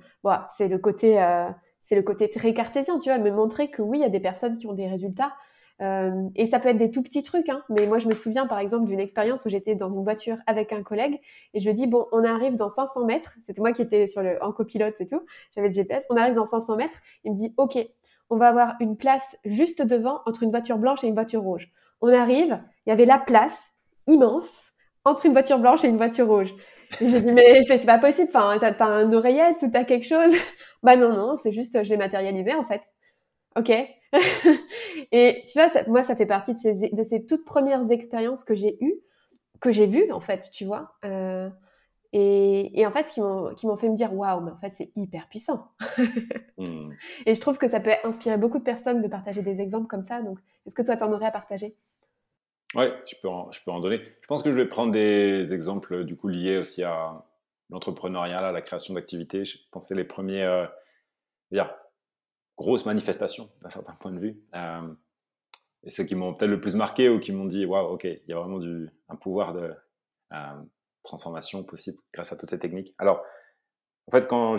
c'est le côté, euh, c'est le côté très cartésien, tu vois, me montrer que oui, il y a des personnes qui ont des résultats. Euh, et ça peut être des tout petits trucs, hein, mais moi je me souviens par exemple d'une expérience où j'étais dans une voiture avec un collègue et je dis bon, on arrive dans 500 mètres. C'était moi qui étais sur le en copilote et tout. J'avais le GPS. On arrive dans 500 mètres. Il me dit ok, on va avoir une place juste devant entre une voiture blanche et une voiture rouge. On arrive, il y avait la place immense entre une voiture blanche et une voiture rouge. J'ai dit, mais c'est pas possible, enfin, t'as, as un oreillette ou t'as quelque chose? <laughs> Bah non, non, c'est juste, je l'ai matérialisé en fait. Ok. <laughs> et tu vois, moi, ça fait partie de ces, de ces toutes premières expériences que j'ai eues, que j'ai vues en fait, tu vois. Euh, et, et, en fait, qui m'ont, qui m'ont fait me dire, waouh, mais en fait, c'est hyper puissant. <laughs> Hmm. Et je trouve que ça peut inspirer beaucoup de personnes de partager des exemples comme ça. Donc, est-ce que toi, t'en aurais à partager? Oui, je peux, en, je peux en donner. Je pense que je vais prendre des exemples du coup liés aussi à l'entrepreneuriat, à la création d'activités. Je pensais les premiers. Euh, grosse manifestation d'un certain point de vue. et ceux qui m'ont peut-être le plus marqué ou qui m'ont dit, waouh, ok, il y a vraiment du, un pouvoir de transformation possible grâce à toutes ces techniques. Alors, en fait, quand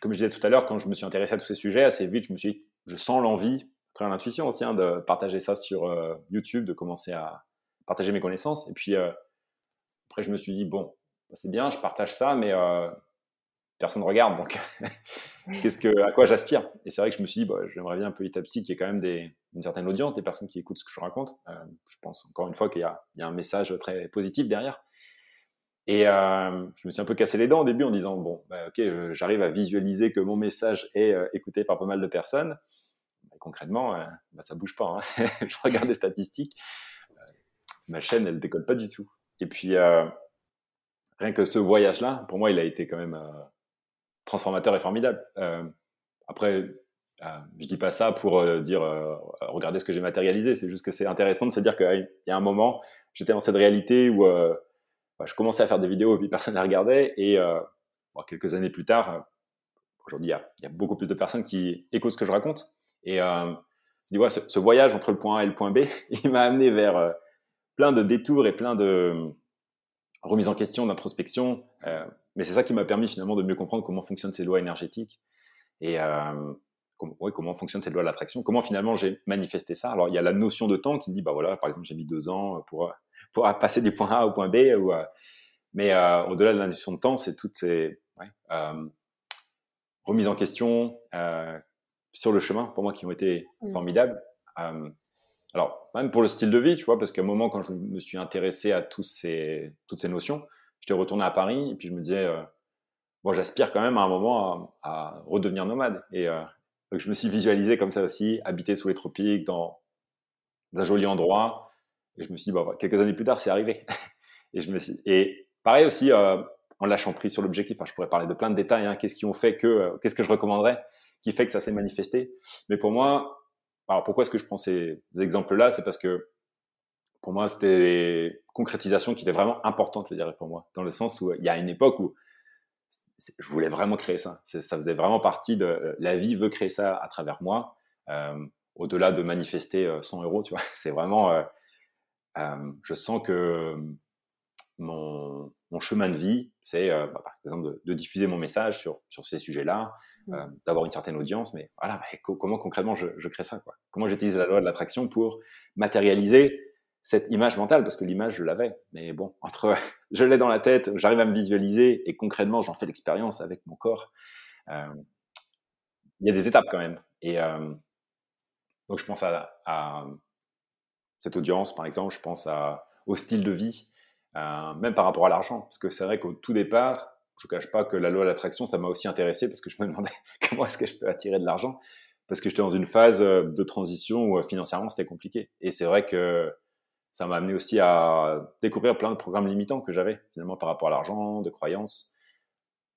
comme je disais tout à l'heure, quand je me suis intéressé à tous ces sujets, assez vite, je me suis dit, je sens l'envie, très l'intuition aussi, hein, de partager ça sur euh, YouTube, de commencer à partager mes connaissances. Et puis, euh, après, je me suis dit, bon, bah, c'est bien, je partage ça, mais euh, personne ne regarde, donc <laughs> qu'est-ce que, à quoi j'aspire? Et c'est vrai que je me suis dit, bah, j'aimerais bien petit à petit qu'il y ait quand même des, une certaine audience, des personnes qui écoutent ce que je raconte. je pense encore une fois qu'il y, y, a un message très positif derrière. Et je me suis un peu cassé les dents au début en disant bon, bah, ok, j'arrive à visualiser que mon message est écouté par pas mal de personnes. Concrètement, euh, bah, ça bouge pas. Hein. <laughs> je regarde les statistiques, euh, ma chaîne elle décolle pas du tout. Et puis euh, rien que ce voyage-là, pour moi, il a été quand même transformateur et formidable. après, je dis pas ça pour dire regardez ce que j'ai matérialisé. C'est juste que c'est intéressant de se dire qu'il y a un moment, j'étais dans cette réalité où bah, je commençais à faire des vidéos et puis personne ne les regardait. Et euh, quelques années plus tard, euh, aujourd'hui, il y, a beaucoup plus de personnes qui écoutent ce que je raconte. Et euh, je dis, ce, voyage entre le point A et le point B, <laughs> il m'a amené vers plein de détours et plein de remises en question, d'introspection. mais c'est ça qui m'a permis finalement de mieux comprendre comment fonctionnent ces lois énergétiques et comment, fonctionnent ces lois de l'attraction, comment finalement j'ai manifesté ça. Alors il y a la notion de temps qui me dit, bah voilà, par exemple, j'ai mis deux ans pour pour passer du point A au point B. Euh, mais euh, au-delà de l'induction de temps, c'est toutes ces euh, remises en question sur le chemin, pour moi, qui ont été mmh. formidables. alors, même pour le style de vie, tu vois, parce qu'à un moment, quand je me suis intéressé à tous ces, toutes ces notions, j'étais retourné à Paris et puis je me disais, bon, j'aspire quand même à un moment à, redevenir nomade. Et donc je me suis visualisé comme ça aussi, habiter sous les tropiques, dans, dans un joli endroit, et je me suis dit, bah, quelques années plus tard, c'est arrivé. <laughs> et, je me suis... et pareil aussi, euh, en lâchant prise sur l'objectif, je pourrais parler de plein de détails, hein, qu'est-ce qui ont fait que, euh, qu'est-ce que je recommanderais, qui fait que ça s'est manifesté. Mais pour moi, alors pourquoi est-ce que je prends ces exemples-là? C'est parce que pour moi, c'était des concrétisations qui étaient vraiment importantes, je dirais, pour moi, dans le sens où il y a une époque où je voulais vraiment créer ça. Ça faisait vraiment partie de la vie veut créer ça à travers moi. Euh, au-delà de manifester 100 euros, tu vois, <laughs> c'est vraiment euh, je sens que mon, chemin de vie, c'est euh, bah, par exemple de, diffuser mon message sur, ces sujets-là. Euh, d'avoir une certaine audience, mais voilà, bah, comment concrètement je, crée ça quoi? Comment j'utilise la loi de l'attraction pour matérialiser cette image mentale? Parce que l'image, je l'avais, mais bon, entre <laughs> je l'ai dans la tête, j'arrive à me visualiser et concrètement, j'en fais l'expérience avec mon corps. Il y a des étapes quand même. Et donc, je pense à, cette audience, par exemple, je pense au style de vie, euh, même par rapport à l'argent. Parce que c'est vrai qu'au tout départ, je ne cache pas que la loi de l'attraction, ça m'a aussi intéressé parce que je me demandais <laughs> comment est-ce que je peux attirer de l'argent. Parce que j'étais dans une phase euh, de transition où euh, financièrement c'était compliqué. Et c'est vrai que ça m'a amené aussi à découvrir plein de programmes limitants que j'avais finalement par rapport à l'argent, de croyances,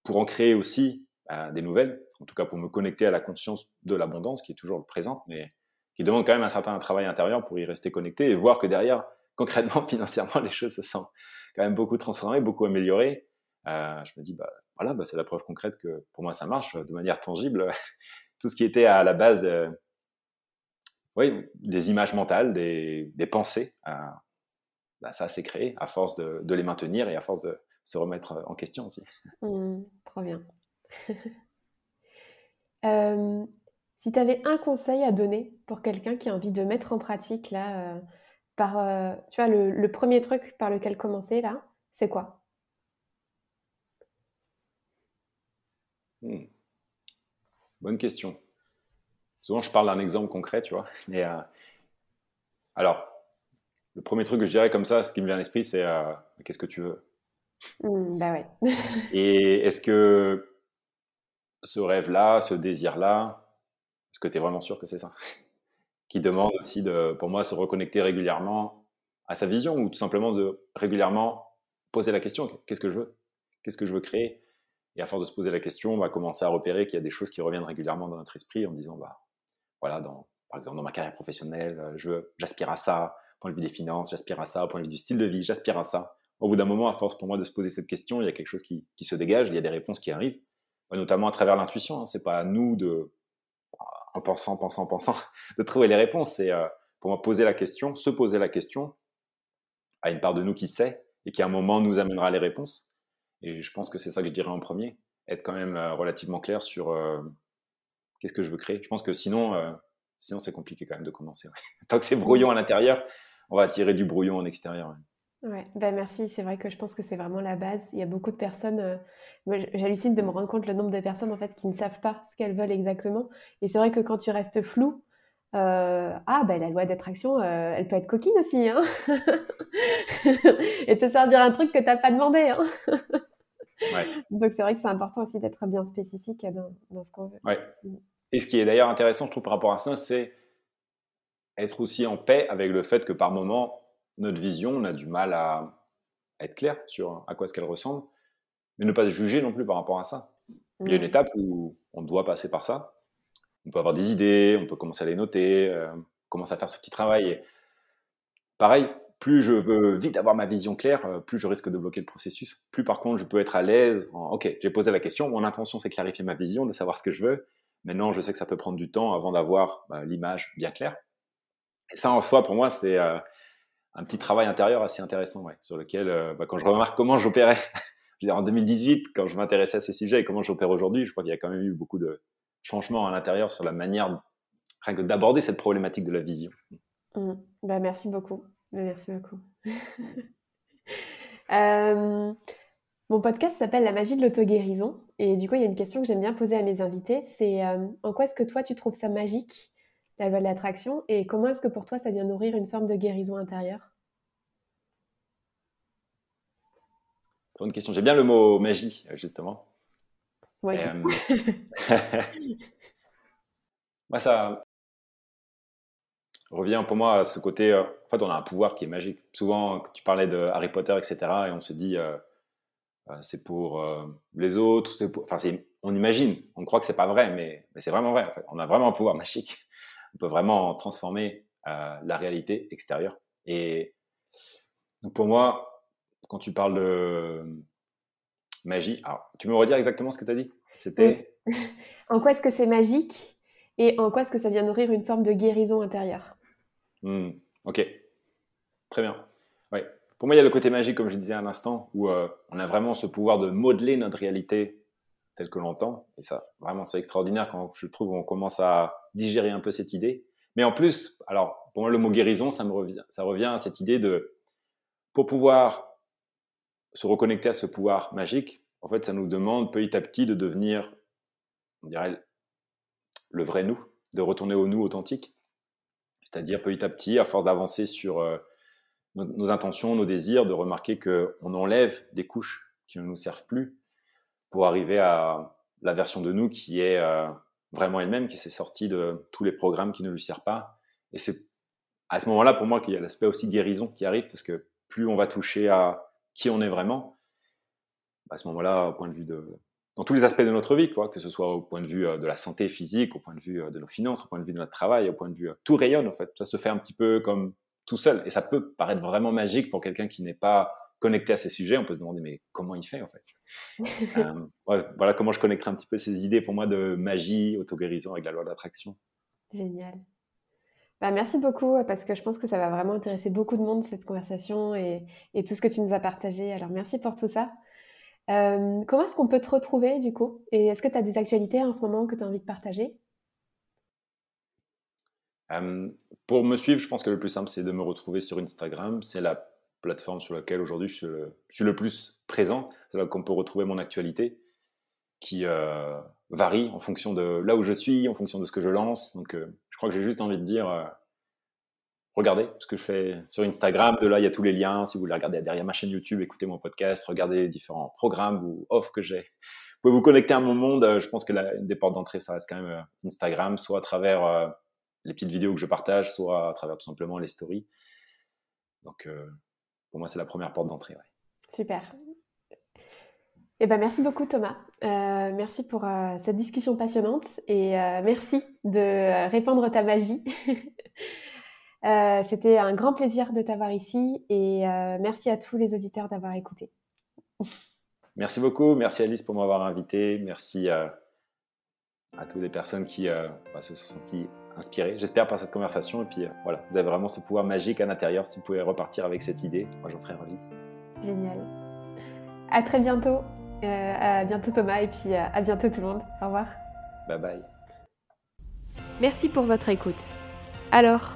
pour en créer aussi des nouvelles, en tout cas pour me connecter à la conscience de l'abondance qui est toujours présente, mais qui demande quand même un certain travail intérieur pour y rester connecté et voir que derrière, concrètement, <laughs> financièrement, les choses se sont quand même beaucoup transformées, beaucoup améliorées. Euh, je me dis, bah, voilà, bah, c'est la preuve concrète que pour moi ça marche de manière tangible. <laughs> Tout ce qui était à la base, euh, oui, des images mentales, des, pensées, euh, bah, ça s'est créé à force de, les maintenir et à force de se remettre en question aussi. <laughs> Mmh, trop bien. <laughs> euh, si tu avais un conseil à donner pour quelqu'un qui a envie de mettre en pratique, là, euh, par, euh, tu vois, le, premier truc par lequel commencer, là, c'est quoi hmm. Bonne question. Souvent, je parle d'un exemple concret, tu vois. <laughs> Mais, euh, alors, le premier truc que je dirais comme ça, ce qui me vient à l'esprit, c'est qu'est-ce que tu veux mmh, Bah ouais. <laughs> Et est-ce que ce rêve-là, ce désir-là, est-ce que tu es vraiment sûr que c'est ça? <laughs> Qui demande aussi, de, pour moi, se reconnecter régulièrement à sa vision ou tout simplement de régulièrement poser la question qu'est-ce que je veux? Qu'est-ce que je veux créer? Et à force de se poser la question, on va commencer à repérer qu'il y a des choses qui reviennent régulièrement dans notre esprit en disant bah, voilà, par exemple, dans ma carrière professionnelle, euh, j'aspire à ça, au point de vue des finances, j'aspire à ça, au point de vue du style de vie, j'aspire à ça. Au bout d'un moment, à force pour moi de se poser cette question, il y a quelque chose qui, se dégage, il y a des réponses qui arrivent, notamment à travers l'intuition. Hein. C'est pas à nous de en pensant, pensant, pensant, <laughs> de trouver les réponses. C'est pour moi poser la question, se poser la question à une part de nous qui sait et qui à un moment nous amènera les réponses. Et je pense que c'est ça que je dirais en premier, être quand même relativement clair sur qu'est-ce que je veux créer. Je pense que sinon, sinon c'est compliqué quand même de commencer. <laughs> Tant que c'est brouillon à l'intérieur, on va attirer du brouillon en extérieur. Ouais, ben merci. C'est vrai que je pense que c'est vraiment la base. Il y a beaucoup de personnes. Euh, j'hallucine de me rendre compte le nombre de personnes en fait qui ne savent pas ce qu'elles veulent exactement. Et c'est vrai que quand tu restes flou, euh, ah ben la loi d'attraction, euh, elle peut être coquine aussi, hein <laughs> et te servir un truc que t'as pas demandé. Hein <laughs> ouais. Donc c'est vrai que c'est important aussi d'être bien spécifique dans, dans ce qu'on veut. Ouais. Mm. Et ce qui est d'ailleurs intéressant, je trouve, par rapport à ça, c'est être aussi en paix avec le fait que par moment, notre vision, on a du mal à, être clair sur à quoi est-ce qu'elle ressemble, mais ne pas se juger non plus par rapport à ça. Il y a une mmh. étape où on doit passer par ça. On peut avoir des idées, on peut commencer à les noter, euh, commencer à faire ce petit travail. pareil, plus je veux vite avoir ma vision claire, euh, plus je risque de bloquer le processus. Plus par contre, je peux être à l'aise. ok, j'ai posé la question, mon intention c'est clarifier ma vision, de savoir ce que je veux. Maintenant, je sais que ça peut prendre du temps avant d'avoir bah, l'image bien claire. Et ça, en soi, pour moi, c'est euh, un petit travail intérieur assez intéressant, sur lequel, euh, bah, quand je remarque comment j'opérais <laughs> en 2018, quand je m'intéressais à ces sujets et comment j'opère aujourd'hui, je crois qu'il y a quand même eu beaucoup de changements à l'intérieur sur la manière d'aborder cette problématique de la vision. Bah, merci beaucoup. Merci beaucoup. <laughs> euh, mon podcast s'appelle La magie de l'auto-guérison. Et du coup, il y a une question que j'aime bien poser à mes invités. C'est euh, en quoi est-ce que toi, tu trouves ça magique la loi de l'attraction? Et comment est-ce que pour toi ça vient nourrir une forme de guérison intérieure? Bonne question. J'ai bien le mot magie, justement. Oui. Euh... <laughs> moi, ça revient pour moi à ce côté. Euh, en fait, on a un pouvoir qui est magique. Souvent, tu parlais de Harry Potter, etc., et on se dit, euh, euh, c'est pour les autres. Enfin, on imagine, on croit que c'est pas vrai, mais, c'est vraiment vrai. On a vraiment un pouvoir magique <laughs> on peut vraiment transformer euh, la réalité extérieure. Et donc pour moi, quand tu parles de magie, alors tu me redire exactement ce que tu as dit? C'était <laughs> En quoi est-ce que c'est magique et en quoi est-ce que ça vient nourrir une forme de guérison intérieure? Hmm, Ok, très bien. Ouais. Pour moi, il y a le côté magique, comme je disais à l'instant, où euh, on a vraiment ce pouvoir de modeler notre réalité telle que l'entend. Et ça, vraiment, c'est extraordinaire quand je trouve on commence à digérer un peu cette idée. Mais en plus, alors, pour moi, le mot guérison, ça, me revient, ça revient à cette idée de, pour pouvoir se reconnecter à ce pouvoir magique, en fait, ça nous demande petit à petit de devenir, on dirait, le vrai nous, de retourner au nous authentique. C'est-à-dire petit à petit, à force d'avancer sur euh, nos, intentions, nos désirs, de remarquer qu'on enlève des couches qui ne nous servent plus pour arriver à la version de nous qui est euh, vraiment elle-même, qui s'est sortie de tous les programmes qui ne lui servent pas. Et c'est à ce moment-là, pour moi, qu'il y a l'aspect aussi guérison qui arrive, parce que plus on va toucher à qui on est vraiment, à ce moment-là, au point de vue de, dans tous les aspects de notre vie, quoi, que ce soit au point de vue euh, de la santé physique, au point de vue euh, de nos finances, au point de vue de notre travail, au point de vue tout rayonne en fait. Ça se fait un petit peu comme tout seul, et ça peut paraître vraiment magique pour quelqu'un qui n'est pas connecté à ces sujets, on peut se demander mais comment il fait en fait? <laughs> Euh, Voilà comment je connecterai un petit peu ces idées pour moi de magie, auto-guérison avec la loi d'attraction. Génial. Bah, merci beaucoup parce que je pense que ça va vraiment intéresser beaucoup de monde cette conversation et, tout ce que tu nous as partagé. Alors merci pour tout ça. Euh, comment est-ce qu'on peut te retrouver du coup? Et est-ce que tu as des actualités en ce moment que tu as envie de partager? Pour me suivre, je pense que le plus simple c'est de me retrouver sur Instagram. C'est la plateforme sur laquelle aujourd'hui je, suis le plus présent. C'est là qu'on peut retrouver mon actualité qui euh, varie en fonction de là où je suis, en fonction de ce que je lance. Donc euh, je crois que j'ai juste envie de dire, regardez ce que je fais sur Instagram. De là, il y a tous les liens. Si vous voulez regarder derrière ma chaîne YouTube, écoutez mon podcast, regardez les différents programmes ou offres que j'ai. Vous pouvez vous connecter à mon monde. Je pense que la, une des portes d'entrée, ça reste quand même Instagram, soit à travers les petites vidéos que je partage, soit à travers tout simplement les stories. Donc, pour moi, c'est la première porte d'entrée. Super. Eh ben, merci beaucoup Thomas. Euh, merci pour euh, cette discussion passionnante et euh, merci de répandre ta magie. <laughs> C'était un grand plaisir de t'avoir ici et merci à tous les auditeurs d'avoir écouté. Merci beaucoup. Merci Alice pour m'avoir invité. Merci à toutes les personnes qui bah, se sont senties inspirées, j'espère, par cette conversation. Et puis voilà, vous avez vraiment ce pouvoir magique à l'intérieur. Si vous pouvez repartir avec cette idée, moi j'en serais ravi. Génial. À très bientôt. à bientôt Thomas et puis à bientôt tout le monde. Au revoir. Bye bye. Merci pour votre écoute. Alors,